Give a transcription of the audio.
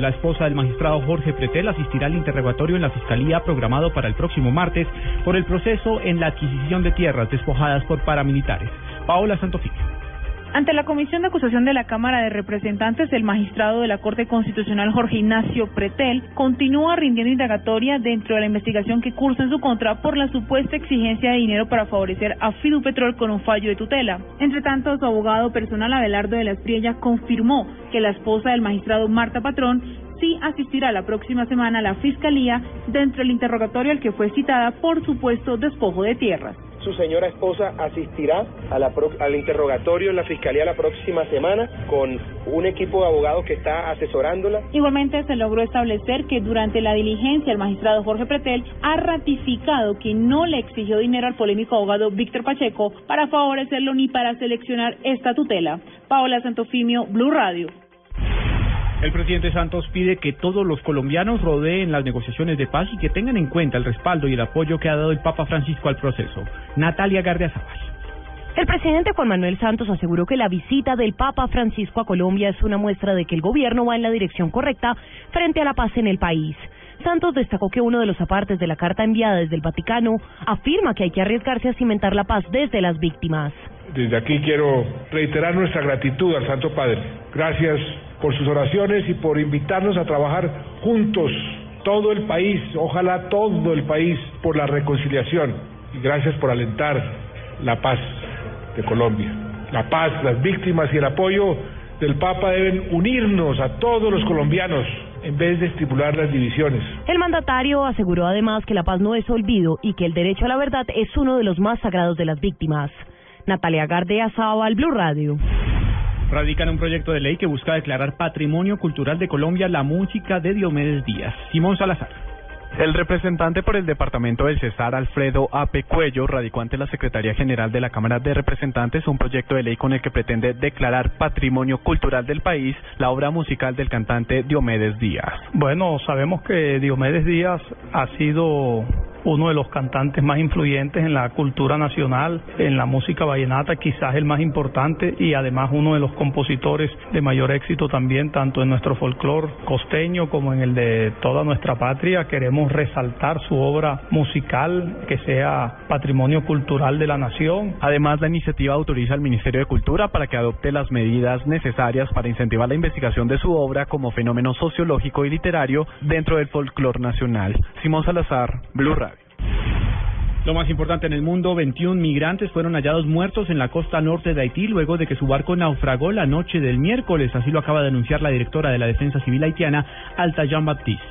La esposa del magistrado Jorge Pretel asistirá al interrogatorio en la Fiscalía programado para el próximo martes por el proceso en la adquisición de tierras despojadas por paramilitares. Paola Santofimio. Ante la Comisión de Acusación de la Cámara de Representantes, el magistrado de la Corte Constitucional Jorge Ignacio Pretel continúa rindiendo indagatoria dentro de la investigación que cursa en su contra por la supuesta exigencia de dinero para favorecer a Fidupetrol con un fallo de tutela. Entre tanto, su abogado personal Abelardo de la Espriella confirmó que la esposa del magistrado Marta Patrón sí asistirá la próxima semana a la Fiscalía dentro del interrogatorio al que fue citada por supuesto despojo de tierras su señora esposa asistirá a la al interrogatorio en la fiscalía la próxima semana con un equipo de abogados que está asesorándola. Igualmente se logró establecer que durante la diligencia el magistrado Jorge Pretel ha ratificado que no le exigió dinero al polémico abogado Víctor Pacheco para favorecerlo ni para seleccionar esta tutela. Paola Santofimio, Blue Radio. El presidente Santos pide que todos los colombianos rodeen las negociaciones de paz y que tengan en cuenta el respaldo y el apoyo que ha dado el Papa Francisco al proceso. Natalia Gardiazabal. El presidente Juan Manuel Santos aseguró que la visita del Papa Francisco a Colombia es una muestra de que el gobierno va en la dirección correcta frente a la paz en el país. Santos destacó que uno de los apartes de la carta enviada desde el Vaticano afirma que hay que arriesgarse a cimentar la paz desde las víctimas. Desde aquí quiero reiterar nuestra gratitud al Santo Padre. Gracias por sus oraciones y por invitarnos a trabajar juntos, todo el país, ojalá todo el país, por la reconciliación. Y gracias por alentar la paz de Colombia. La paz, las víctimas y el apoyo del Papa deben unirnos a todos los colombianos en vez de estimular las divisiones. El mandatario aseguró además que la paz no es olvido y que el derecho a la verdad es uno de los más sagrados de las víctimas. Natalia Gardea, al Blue Radio. Radican un proyecto de ley que busca declarar Patrimonio Cultural de Colombia la música de Diomedes Díaz. Simón Salazar. El representante por el departamento del Cesar, Alfredo Ape Cuello, radicó ante la Secretaría General de la Cámara de Representantes un proyecto de ley con el que pretende declarar patrimonio cultural del país la obra musical del cantante Diomedes Díaz. Bueno, sabemos que Diomedes Díaz ha sido uno de los cantantes más influyentes en la cultura nacional, en la música vallenata, quizás el más importante y además uno de los compositores de mayor éxito también, tanto en nuestro folclore costeño como en el de toda nuestra patria. Queremos resaltar su obra musical, que sea patrimonio cultural de la nación. Además, la iniciativa autoriza al Ministerio de Cultura para que adopte las medidas necesarias para incentivar la investigación de su obra como fenómeno sociológico y literario dentro del folclore nacional. Simón Salazar, Blue Radio. Lo más importante en el mundo, 21 migrantes fueron hallados muertos en la costa norte de Haití luego de que su barco naufragó la noche del miércoles. Así lo acaba de anunciar la directora de la Defensa Civil haitiana, Alta Jean Baptiste.